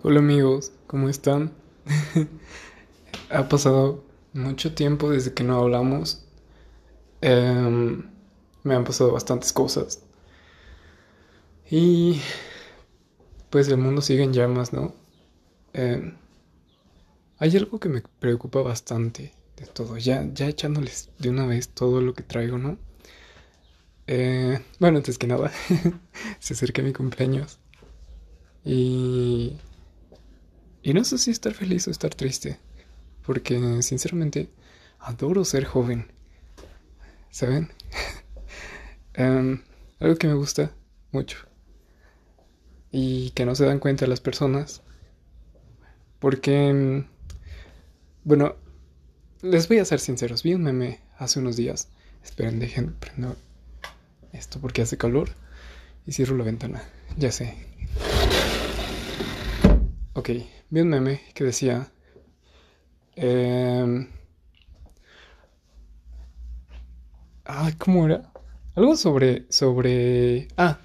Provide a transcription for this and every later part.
Hola amigos, ¿cómo están? ha pasado mucho tiempo desde que no hablamos. Em, me han pasado bastantes cosas. Y pues el mundo sigue en llamas, ¿no? Em, hay algo que me preocupa bastante de todo. Ya, ya echándoles de una vez todo lo que traigo, ¿no? Eh, bueno, antes que nada, se acerca mi cumpleaños. Y y no sé si estar feliz o estar triste, porque sinceramente adoro ser joven. ¿Saben? Em, algo que me gusta mucho y que no se dan cuenta las personas, porque, em, bueno, les voy a ser sinceros, vi un meme hace unos días. Esperen, dejen, prendo esto porque hace calor y cierro la ventana. Ya sé. Ok vi un meme que decía... Ah, ¿cómo era? Algo sobre... sobre... Ah,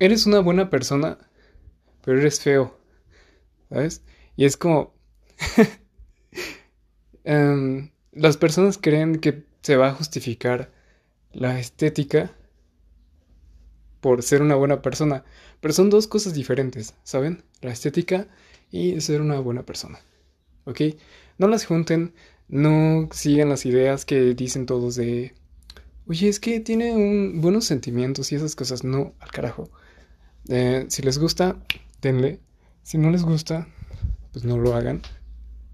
eres una buena persona, pero eres feo. ¿Sabes? Y es como... Em, las personas creen que se va a justificar la estética por ser una buena persona, pero son dos cosas diferentes, ¿saben? La estética y ser una buena persona. ¿Ok? No las junten, no sigan las ideas que dicen todos de, oye, es que tiene un, buenos sentimientos y esas cosas. No, al carajo. Eh, si les gusta, denle. Si no les gusta, pues no lo hagan.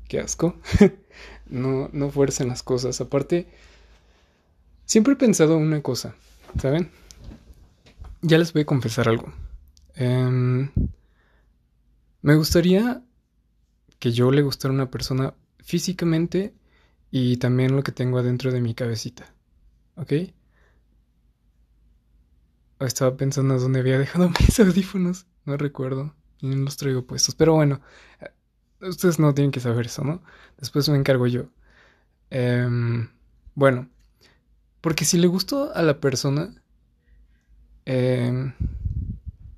Qué asco. no, no fuercen las cosas. Aparte, siempre he pensado una cosa, ¿saben? Ya les voy a confesar algo. Eh, me gustaría que yo le gustara a una persona físicamente y también lo que tengo adentro de mi cabecita. ¿Ok? Estaba pensando dónde había dejado mis audífonos. No recuerdo. No los traigo puestos. Pero bueno, eh, ustedes no tienen que saber eso, ¿no? Después me encargo yo. Em, bueno, porque si le gustó a la persona, em,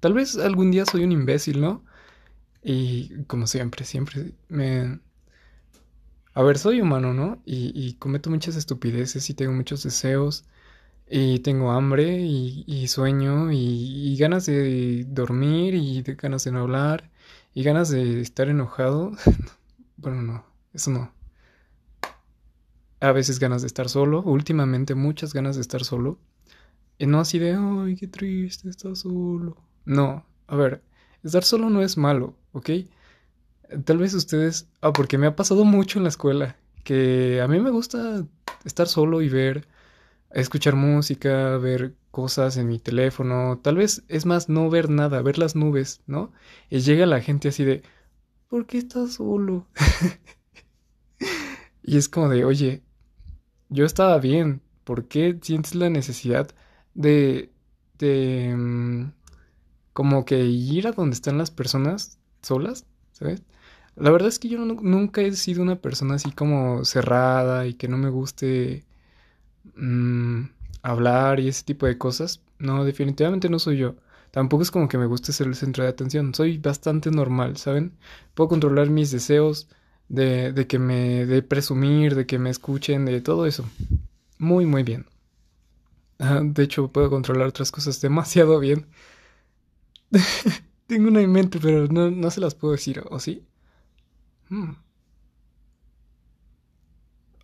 tal vez algún día soy un imbécil, ¿no? Y como siempre, siempre me... A ver, soy humano, ¿no? Y, cometo muchas estupideces y tengo muchos deseos y tengo hambre y, sueño y, ganas de dormir y ganas de no hablar y ganas de estar enojado. bueno, no, eso no. A veces ganas de estar solo, últimamente muchas ganas de estar solo. Y no así de, ay, qué triste, estar solo. No, a ver, Estar solo no es malo, ¿ok? Tal vez ustedes... Ah, porque me ha pasado mucho en la escuela, que a mí me gusta estar solo y ver, escuchar música, ver cosas en mi teléfono, tal vez es más no ver nada, ver las nubes, ¿no? Y llega la gente así de, ¿por qué estás solo? y es como de, oye, yo estaba bien, ¿por qué sientes la necesidad de, de, mm, como que ir a donde están las personas solas, ¿sabes? La verdad es que yo nunca he sido una persona así como cerrada y que no me guste mm, hablar y ese tipo de cosas. No, definitivamente no soy yo. Tampoco es como que me guste ser el centro de atención. Soy bastante normal, ¿saben? Puedo controlar mis deseos de, de que me... de presumir, de que me escuchen, de todo eso. Muy, muy bien. De hecho, puedo controlar otras cosas demasiado bien. Tengo una en mente, pero no, se las puedo decir, ¿o sí? Hmm.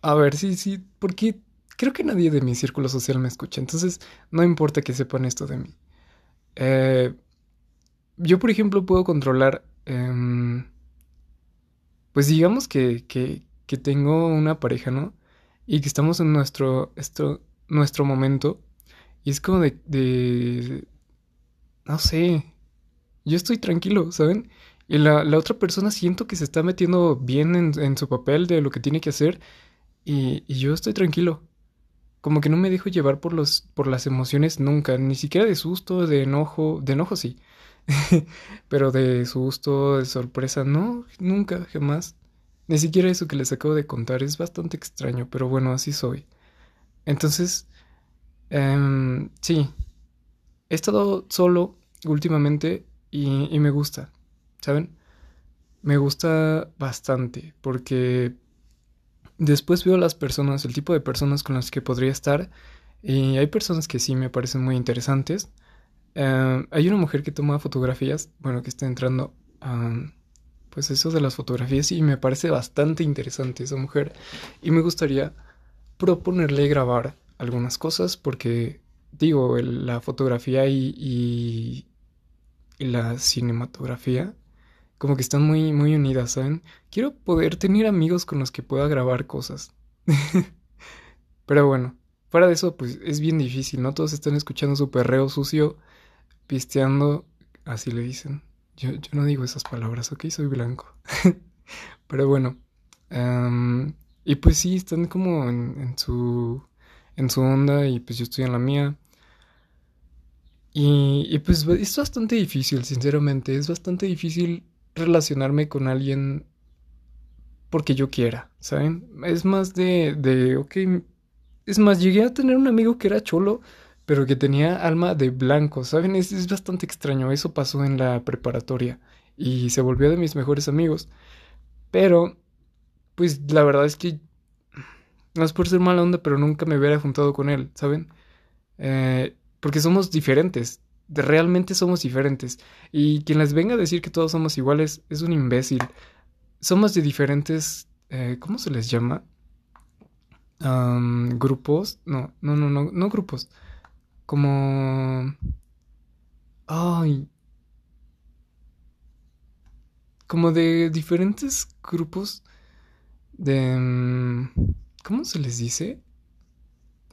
A ver, sí, sí, porque creo que nadie de mi círculo social me escucha, entonces no importa que sepan esto de mí. Eh, yo, por ejemplo, puedo controlar, em, pues digamos que, que, que, tengo una pareja, ¿no? Y que estamos en nuestro, esto, nuestro momento. Y es como de, no sé, yo estoy tranquilo, ¿saben? Y la, la, otra persona siento que se está metiendo bien en, en su papel de lo que tiene que hacer y, y, yo estoy tranquilo. Como que no me dejo llevar por, los, por las emociones nunca, ni siquiera de susto, de enojo, de enojo sí, pero de susto, de sorpresa, no, nunca, jamás. Ni siquiera eso que les acabo de contar es bastante extraño, pero bueno, así soy. Entonces, eh, sí, he estado solo últimamente y, me gusta, ¿saben? me gusta bastante porque después veo las personas, el tipo de personas con las que podría estar y hay personas que sí me parecen muy interesantes. Eh, hay una mujer que toma fotografías, bueno, que está entrando pues eso de las fotografías y me parece bastante interesante esa mujer y me gustaría proponerle grabar algunas cosas porque digo, la fotografía y, y, la cinematografía como que están muy, muy unidas, ¿saben? Quiero poder tener amigos con los que pueda grabar cosas. Pero bueno, fuera de eso, pues es bien difícil, ¿no? Todos están escuchando su perreo sucio, pisteando, así le dicen. Yo, yo no digo esas palabras, ok, soy blanco. Pero bueno, y pues sí, están como en, en, su, en su onda y pues yo estoy en la mía. Y, pues es bastante difícil, sinceramente, es bastante difícil relacionarme con alguien porque yo quiera, ¿saben? Es más de, de, ok, es más, llegué a tener un amigo que era cholo, pero que tenía alma de blanco, ¿saben? Es, es bastante extraño, eso pasó en la preparatoria y se volvió de mis mejores amigos, pero, pues la verdad es que, no es por ser mala onda, pero nunca me hubiera juntado con él, ¿saben? Eh, porque somos diferentes, realmente somos diferentes. Y quien les venga a decir que todos somos iguales es un imbécil. Somos de diferentes... Eh, ¿Cómo se les llama? grupos. No, no, no, no, no grupos. Como... Ay. Como de diferentes grupos de... Mm, ¿Cómo se les dice?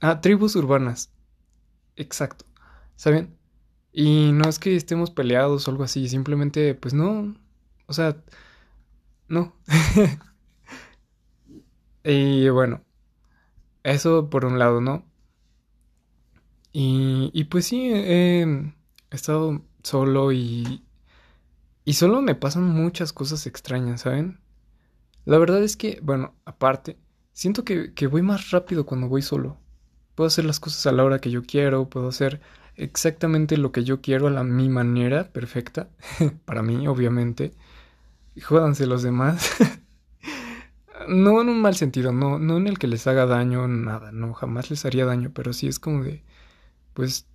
Ah, tribus urbanas. Exacto. ¿Saben? Y no es que estemos peleados o algo así, simplemente, pues no. O sea, no. y bueno, eso por un lado, ¿no? Y, y pues sí, he estado solo y, y solo me pasan muchas cosas extrañas, ¿saben? La verdad es que, bueno, aparte, siento que, que voy más rápido cuando voy solo. Puedo hacer las cosas a la hora que yo quiero, puedo hacer exactamente lo que yo quiero a la mi manera perfecta, para mí, obviamente. Jódanse los demás. no en un mal sentido, no, no en el que les haga daño, nada, no, jamás les haría daño, pero sí es como de, pues,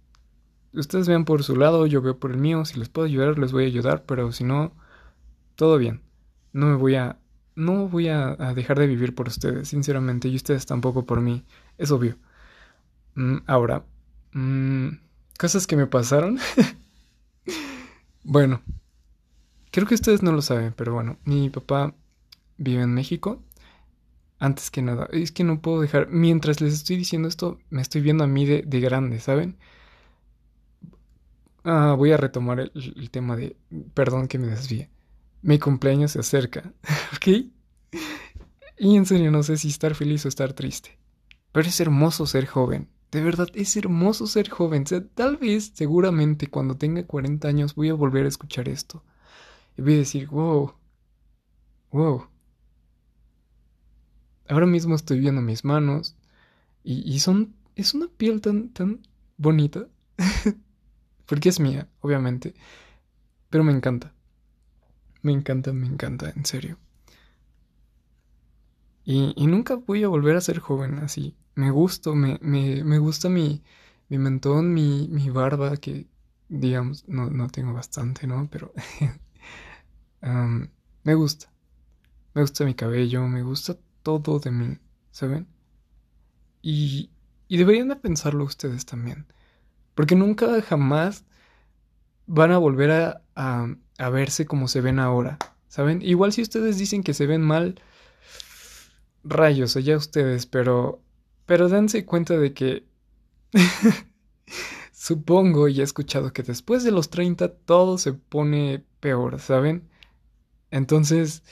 ustedes vean por su lado, yo veo por el mío, si les puedo ayudar, les voy a ayudar, pero si no, todo bien. No me voy a, no voy a, dejar de vivir por ustedes, sinceramente, y ustedes tampoco por mí, es obvio. Mm, ahora, mmm, cosas que me pasaron. bueno, creo que ustedes no lo saben, pero bueno, mi papá vive en México. Antes que nada, es que no puedo dejar, mientras les estoy diciendo esto, me estoy viendo a mí de, grande, ¿saben? Ah, voy a retomar el, tema de, perdón que me desvíe. Mi cumpleaños se acerca, ¿ok? Y en serio no sé si estar feliz o estar triste. Pero es hermoso ser joven. De verdad, es hermoso ser joven. tal vez, seguramente, cuando tenga 40 años voy a volver a escuchar esto. Y voy a decir, wow, wow. Ahora mismo estoy viendo mis manos y, y son, es una piel tan, tan bonita. Porque es mía, obviamente. Pero me encanta. Me encanta, me encanta, en serio. Y, y nunca voy a volver a ser joven así me gusto, me, me, me gusta mi, mi mentón, mi, mi barba, que digamos, no, no tengo bastante, ¿no? Pero me gusta. Me gusta mi cabello, me gusta todo de mí, ¿saben? Y, y deberían de pensarlo ustedes también. Porque nunca jamás van a volver a, a, verse como se ven ahora, ¿saben? Igual si ustedes dicen que se ven mal, rayos, allá ustedes, pero pero dense cuenta de que supongo y he escuchado que después de los 30 todo se pone peor, ¿saben? Entonces,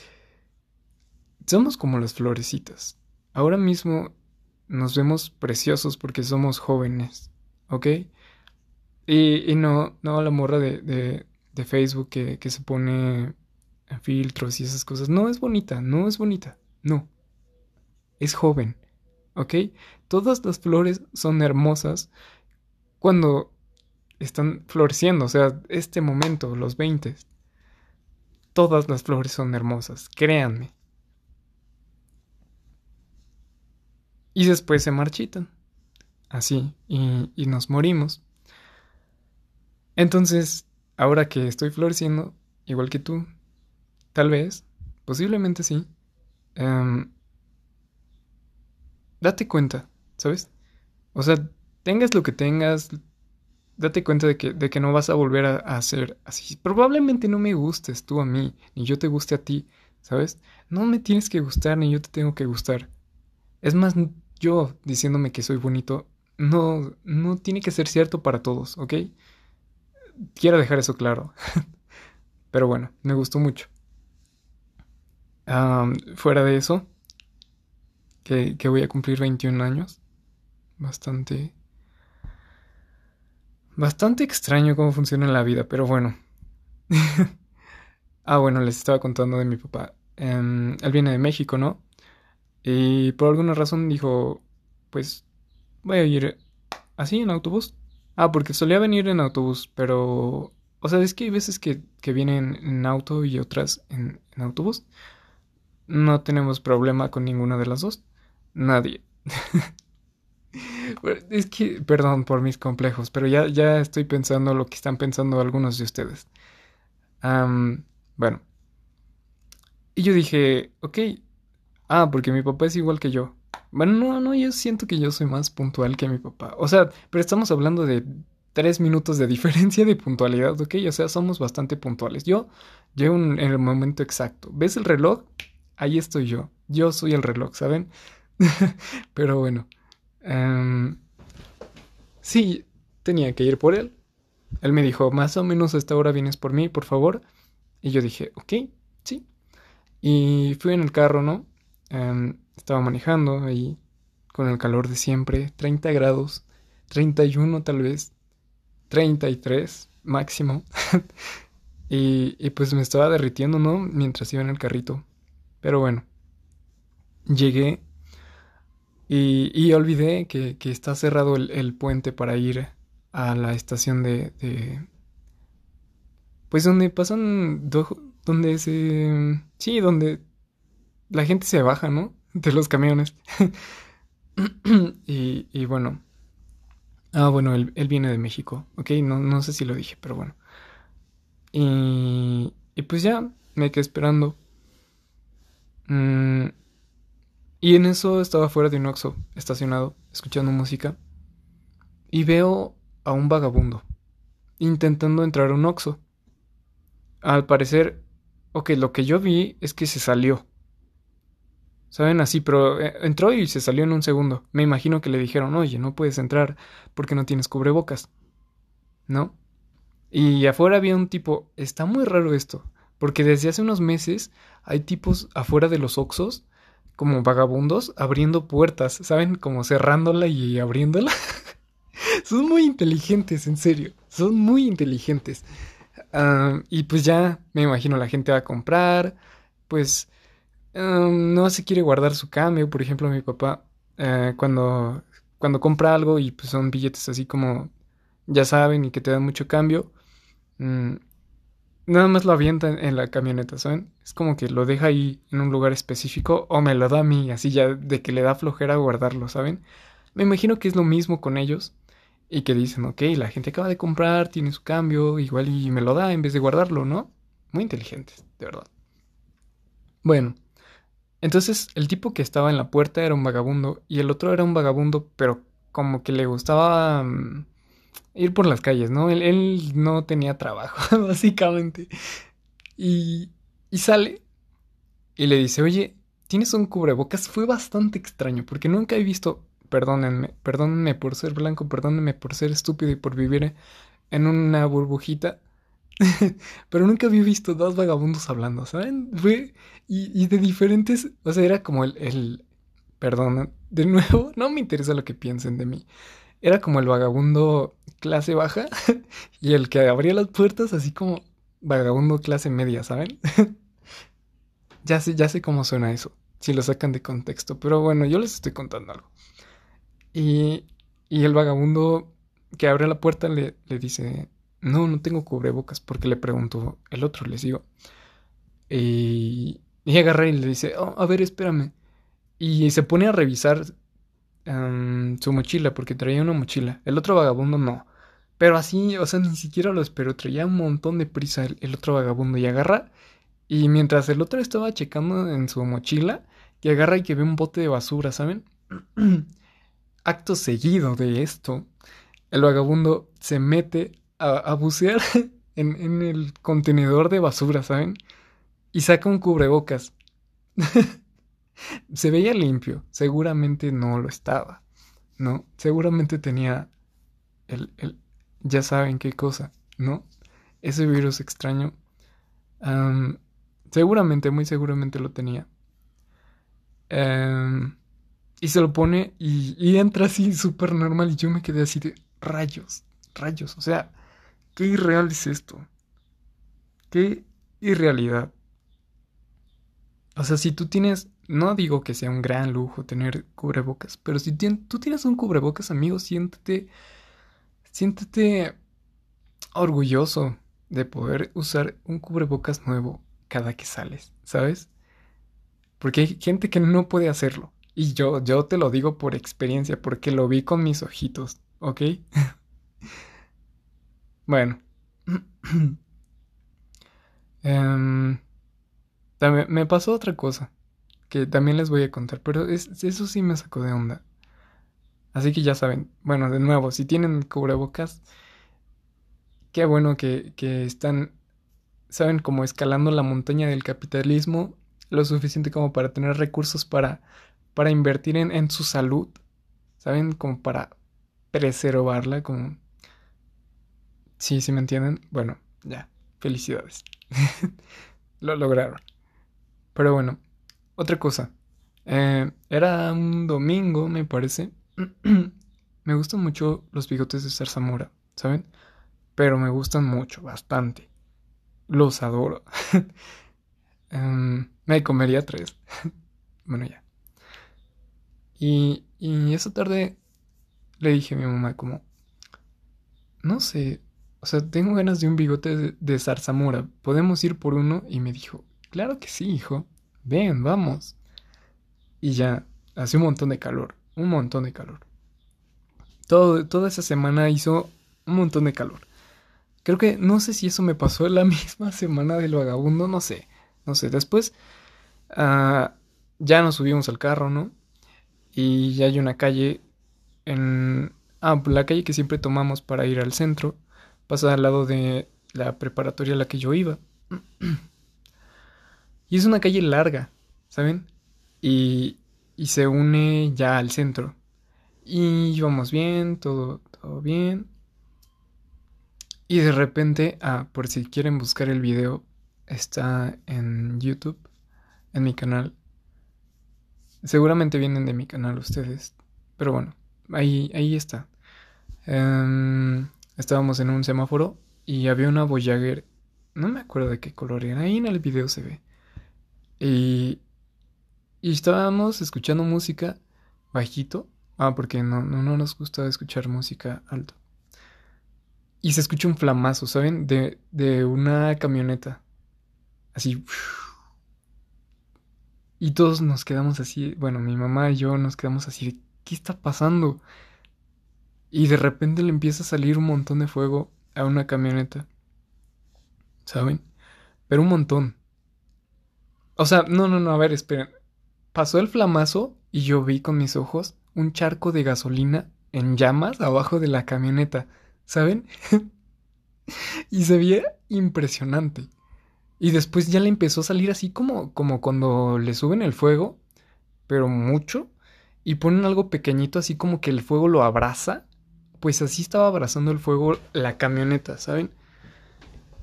somos como las florecitas. Ahora mismo nos vemos preciosos porque somos jóvenes, ¿ok? Y, y no, no la morra de, de, Facebook que, que se pone filtros y esas cosas. No es bonita, no es bonita, no. Es joven. ¿ok? Todas las flores son hermosas cuando están floreciendo, o sea, este momento, los 20. Todas las flores son hermosas, créanme. Y después se marchitan. Así, y, y nos morimos. Entonces, ahora que estoy floreciendo, igual que tú, tal vez, posiblemente sí, em, date cuenta, ¿sabes? O sea, tengas lo que tengas, date cuenta de que, de que no vas a volver a, a hacer así. Probablemente no me gustes tú a mí, ni yo te guste a ti, ¿sabes? No me tienes que gustar, ni yo te tengo que gustar. Es más, yo diciéndome que soy bonito, no, no tiene que ser cierto para todos, ¿ok? Quiero dejar eso claro. Pero bueno, me gustó mucho. fuera de eso, que, voy a cumplir 21 años. Bastante... Bastante extraño cómo funciona la vida, pero bueno. ah, bueno, les estaba contando de mi papá. Em, él viene de México, ¿no? Y por alguna razón dijo, pues voy a ir así en autobús. Ah, porque solía venir en autobús, pero... O sea, es que hay veces que, que vienen en auto y otras en, autobús. No tenemos problema con ninguna de las dos. Nadie. es que, perdón por mis complejos, pero ya, ya estoy pensando lo que están pensando algunos de ustedes. bueno. Y yo dije, ok. Ah, porque mi papá es igual que yo. Bueno, no, no, yo siento que yo soy más puntual que mi papá. O sea, pero estamos hablando de tres minutos de diferencia de puntualidad, ¿ok? O sea, somos bastante puntuales. Yo llego en el momento exacto. ¿Ves el reloj? Ahí estoy yo. Yo soy el reloj, ¿saben? pero bueno. Em, sí, tenía que ir por él. Él me dijo, más o menos a esta hora vienes por mí, por favor. Y yo dije, ok, sí. Y fui en el carro, ¿no? Em, estaba manejando ahí con el calor de siempre, 30 grados, 31 tal vez, 33 máximo. y, y pues me estaba derritiendo, ¿no? Mientras iba en el carrito. Pero bueno, llegué y, y olvidé que, que, está cerrado el, puente para ir a la estación de... pues donde pasan... donde se... Sí, donde la gente se baja, ¿no? De los camiones. y, y, bueno. Ah, bueno, él, él, viene de México. Ok, no, no sé si lo dije, pero bueno. Y, y pues ya me quedé esperando. Mm, y en eso estaba fuera de un oxo, estacionado, escuchando música. Y veo a un vagabundo intentando entrar a un oxo. Al parecer, ok, lo que yo vi es que se salió. ¿Saben? Así, pero eh, entró y se salió en un segundo. Me imagino que le dijeron, oye, no puedes entrar porque no tienes cubrebocas. ¿No? Y afuera había un tipo, está muy raro esto, porque desde hace unos meses hay tipos afuera de los Oxos, como vagabundos, abriendo puertas, ¿saben? Como cerrándola y abriéndola. son muy inteligentes, en serio, son muy inteligentes. Ah, y pues ya, me imagino la gente va a comprar, pues Em, no se quiere guardar su cambio. Por ejemplo, mi papá, eh, cuando, cuando compra algo y pues son billetes así como, ya saben, y que te dan mucho cambio, mm, nada más lo avienta en, la camioneta, ¿saben? Es como que lo deja ahí en un lugar específico o me lo da a mí, así ya de que le da flojera guardarlo, ¿saben? Me imagino que es lo mismo con ellos y que dicen, ok, la gente acaba de comprar, tiene su cambio, igual y me lo da en vez de guardarlo, ¿no? Muy inteligentes, de verdad. Bueno, entonces el tipo que estaba en la puerta era un vagabundo y el otro era un vagabundo, pero como que le gustaba mm, ir por las calles, ¿no? Él, no tenía trabajo, básicamente. Y, y sale y le dice, oye, ¿tienes un cubrebocas? Fue bastante extraño porque nunca he visto, perdónenme, perdónenme por ser blanco, perdónenme por ser estúpido y por vivir en una burbujita Pero nunca había visto dos vagabundos hablando, ¿saben? Y, de diferentes. O sea, era como el, el. Perdón, de nuevo, no me interesa lo que piensen de mí. Era como el vagabundo clase baja y el que abría las puertas, así como vagabundo clase media, ¿saben? ya sé, ya sé cómo suena eso, si lo sacan de contexto. Pero bueno, yo les estoy contando algo. Y, y el vagabundo que abre la puerta le dice, no, no tengo cubrebocas porque le pregunto el otro, les digo, Y, y agarra y le dice, oh, a ver, espérame. Y se pone a revisar em, su mochila, porque traía una mochila. El otro vagabundo no. Pero así, o sea, ni siquiera lo esperó. Traía un montón de prisa el, otro vagabundo. Y agarra. Y mientras el otro estaba checando en su mochila, y agarra y que ve un bote de basura, ¿saben? Acto seguido de esto, el vagabundo se mete a, bucear en, en, el contenedor de basura, ¿saben? Y saca un cubrebocas. se veía limpio, seguramente no lo estaba, ¿no? Seguramente tenía el, el ya saben qué cosa, ¿no? Ese virus extraño. seguramente, muy seguramente lo tenía. Em, y se lo pone y, entra así súper normal y yo me quedé así de rayos, rayos. O sea, qué irreal es esto. Qué irrealidad. O sea, si tú tienes, no digo que sea un gran lujo tener cubrebocas, pero si tú tienes un cubrebocas, amigo, siéntete, siéntete orgulloso de poder usar un cubrebocas nuevo cada que sales, ¿sabes? Porque hay gente que no puede hacerlo. Y yo, yo te lo digo por experiencia, porque lo vi con mis ojitos, ¿ok? bueno. Em, también me pasó otra cosa que también les voy a contar, pero eso sí me sacó de onda. Así que ya saben, bueno, de nuevo, si tienen cubrebocas, qué bueno que, que están, saben, como escalando la montaña del capitalismo lo suficiente como para tener recursos para, para invertir en, en su salud, ¿saben? Como para preservarla, como... Sí, sí me entienden. Bueno, ya, felicidades. lo lograron. Pero bueno, otra cosa. Eh, era un domingo, me parece. me gustan mucho los bigotes de zarzamora, ¿saben? Pero me gustan mucho, bastante. Los adoro. Em, me comería tres. bueno, ya. Y, y esa tarde le dije a mi mamá como, no sé, o sea, tengo ganas de un bigote de, de zarzamora. ¿Podemos ir por uno? Y me dijo, claro que sí, hijo. Ven, vamos. Y ya, hace un montón de calor, un montón de calor. Todo, toda esa semana hizo un montón de calor. Creo que no sé si eso me pasó la misma semana del vagabundo, no sé. No sé, después ah, ya nos subimos al carro, ¿no? Y ya hay una calle en... Ah, la calle que siempre tomamos para ir al centro pasa al lado de la preparatoria a la que yo iba. y es una calle larga, ¿saben? Y, y se une ya al centro. Y íbamos bien, todo, todo bien. Y de repente, ah, por si quieren buscar el video, está en YouTube, en mi canal. Seguramente vienen de mi canal ustedes, pero bueno, ahí, ahí está. Em, estábamos en un semáforo y había una Voyager, no me acuerdo de qué color era, ahí en el video se ve. Y, y estábamos escuchando música bajito, ah, porque no, no, no nos gusta escuchar música alto. Y se escucha un flamazo, ¿saben? De, de una camioneta. Así. Y todos nos quedamos así, bueno, mi mamá y yo nos quedamos así, ¿qué está pasando? Y de repente le empieza a salir un montón de fuego a una camioneta. ¿Saben? Pero un montón. O sea, no, no, no, a ver, esperen. Pasó el flamazo y yo vi con mis ojos un charco de gasolina en llamas abajo de la camioneta. ¿Saben? y se veía impresionante. Y después ya le empezó a salir así como, como cuando le suben el fuego, pero mucho, y ponen algo pequeñito así como que el fuego lo abraza. Pues así estaba abrazando el fuego la camioneta, ¿saben?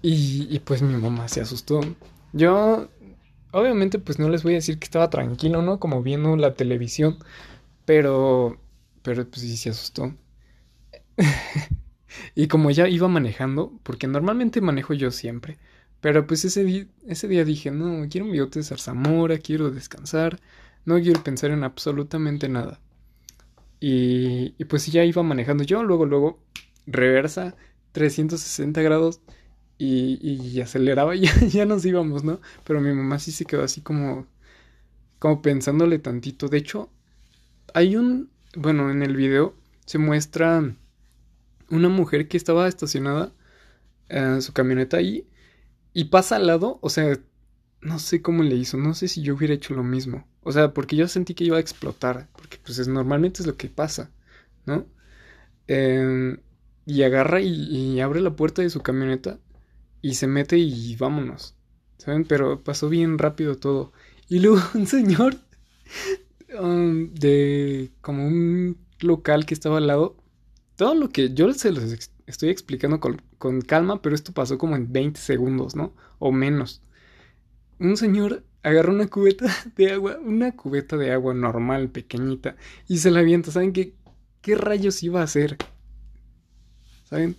Y, pues mi mamá se asustó. Yo, obviamente, pues no les voy a decir que estaba tranquilo, ¿no? Como viendo la televisión, pero, pero pues sí se asustó. y como ya iba manejando, porque normalmente manejo yo siempre, pero pues ese, día, ese día dije, no, quiero un bigote de zarzamora, quiero descansar, no quiero pensar en absolutamente nada. Y, y pues ya iba manejando yo, luego, luego, reversa, 360 grados, y, y aceleraba y ya, ya nos íbamos, ¿no? Pero mi mamá sí se quedó así como, como pensándole tantito. De hecho, hay un, bueno, en el video se muestra una mujer que estaba estacionada en su camioneta ahí y pasa al lado, o sea, no sé cómo le hizo, no sé si yo hubiera hecho lo mismo. O sea, porque yo sentí que iba a explotar, porque pues es, normalmente es lo que pasa, ¿no? Em, y agarra y, abre la puerta de su camioneta y se mete y vámonos, ¿saben? Pero pasó bien rápido todo. Y luego un señor um, de como un local que estaba al lado, todo lo que yo se los estoy explicando con, con calma, pero esto pasó como en 20 segundos, ¿no? O menos un señor agarra una cubeta de agua, una cubeta de agua normal, pequeñita, y se la avienta. ¿Saben qué, qué rayos iba a hacer? ¿Saben?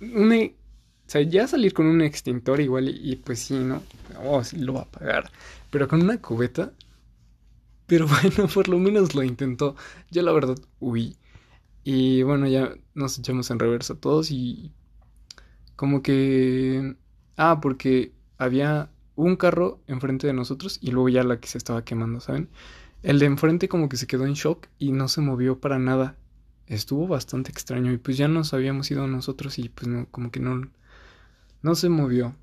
o sea, ya salir con un extintor igual y, pues sí, ¿no? Oh, sí lo va a pagar. Pero con una cubeta. Pero bueno, por lo menos lo intentó. Yo la verdad huí. Y bueno, ya nos echamos en reversa todos y... Como que... Ah, porque había un carro enfrente de nosotros y luego ya la que se estaba quemando, ¿saben? El de enfrente como que se quedó en shock y no se movió para nada. Estuvo bastante extraño y pues ya nos habíamos ido nosotros y pues no, como que no, no se movió.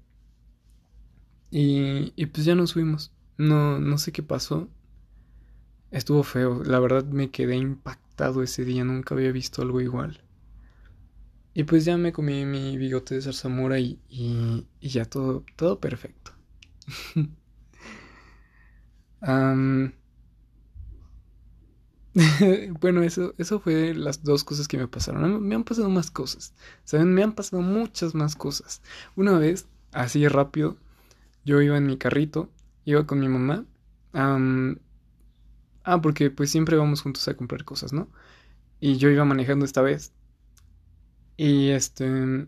Y, y pues ya nos fuimos. No, no sé qué pasó. Estuvo feo. La verdad me quedé impactado ese día. Nunca había visto algo igual. Y pues ya me comí mi bigote de zarzamora y, y, y ya todo, todo perfecto. bueno, eso, eso fue las dos cosas que me pasaron. Me han pasado más cosas. ¿Saben? Me han pasado muchas más cosas. Una vez, así rápido, yo iba en mi carrito, iba con mi mamá. ah, porque pues siempre vamos juntos a comprar cosas, ¿no? Y yo iba manejando esta vez. Y este...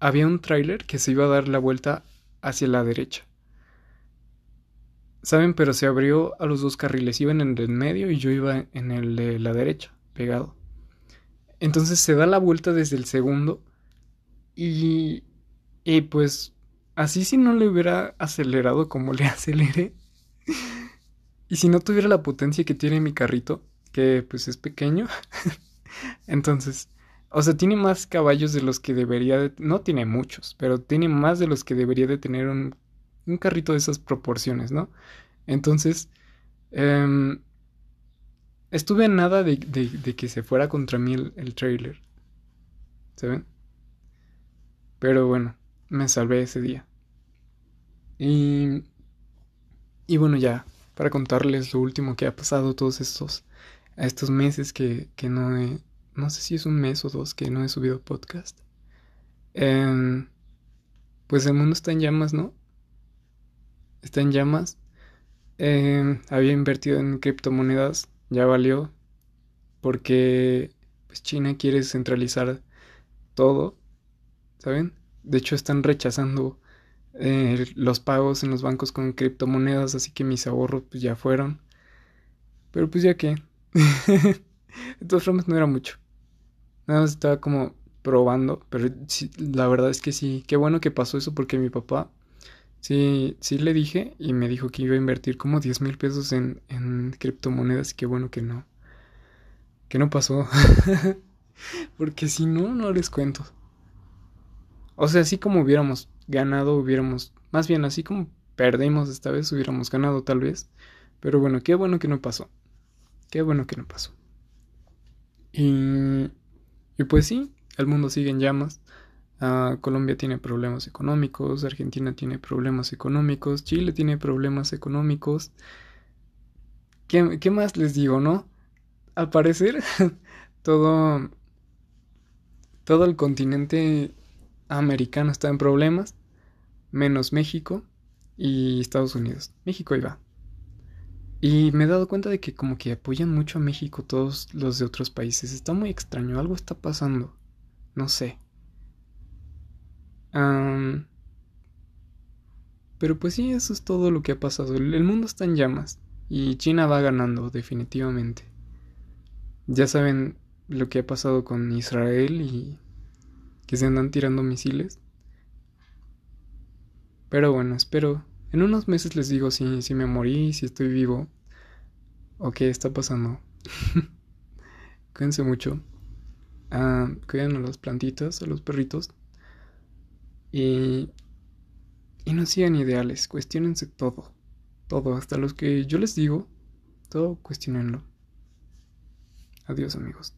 Había un tráiler que se iba a dar la vuelta hacia la derecha. ¿Saben? Pero se abrió a los dos carriles. Iban en el medio y yo iba en el de la derecha, pegado. Entonces se da la vuelta desde el segundo. Y. Y pues. Así si no le hubiera acelerado como le aceleré. y si no tuviera la potencia que tiene mi carrito. Que pues es pequeño. entonces. O sea, tiene más caballos de los que debería de... No tiene muchos, pero tiene más de los que debería de tener un, un carrito de esas proporciones, ¿no? Entonces, em, estuve a nada de, que se fuera contra mí el, el trailer. ¿Se ven? Pero bueno, me salvé ese día. Y, y bueno, ya, para contarles lo último que ha pasado todos estos, estos meses que, que no he no sé si es un mes o dos que no he subido podcast. Em, pues el mundo está en llamas, ¿no? Está en llamas. Em, había invertido en criptomonedas, ya valió. Porque pues China quiere centralizar todo, ¿saben? De hecho están rechazando eh, los pagos en los bancos con criptomonedas, así que mis ahorros pues ya fueron. Pero pues ya que... de todas no era mucho. Nada más estaba como probando, pero la verdad es que sí, qué bueno que pasó eso porque mi papá, sí, sí le dije y me dijo que iba a invertir como 10 mil pesos en, en criptomonedas y qué bueno que no, que no pasó, porque si no, no les cuento. O sea, así como hubiéramos ganado, hubiéramos, más bien así como perdimos esta vez, hubiéramos ganado tal vez, pero bueno, qué bueno que no pasó, qué bueno que no pasó. Y pues sí, el mundo sigue en llamas. Ah, Colombia tiene problemas económicos, Argentina tiene problemas económicos, Chile tiene problemas económicos. ¿Qué, más les digo, no? Al parecer, todo, todo el continente americano está en problemas, menos México y Estados Unidos. México iba. Y me he dado cuenta de que como que apoyan mucho a México todos los de otros países. Está muy extraño, algo está pasando. No sé. pero pues sí, eso es todo lo que ha pasado. El mundo está en llamas. Y China va ganando, definitivamente. Ya saben lo que ha pasado con Israel y que se andan tirando misiles. Pero bueno, espero. En unos meses les digo si, si me morí, si estoy vivo. O qué está pasando. Cuídense mucho. Ah, cuiden a las plantitas, a los perritos. Y. Y no sigan ideales. Cuestionense todo. Todo. Hasta los que yo les digo. Todo cuestionenlo. Adiós amigos.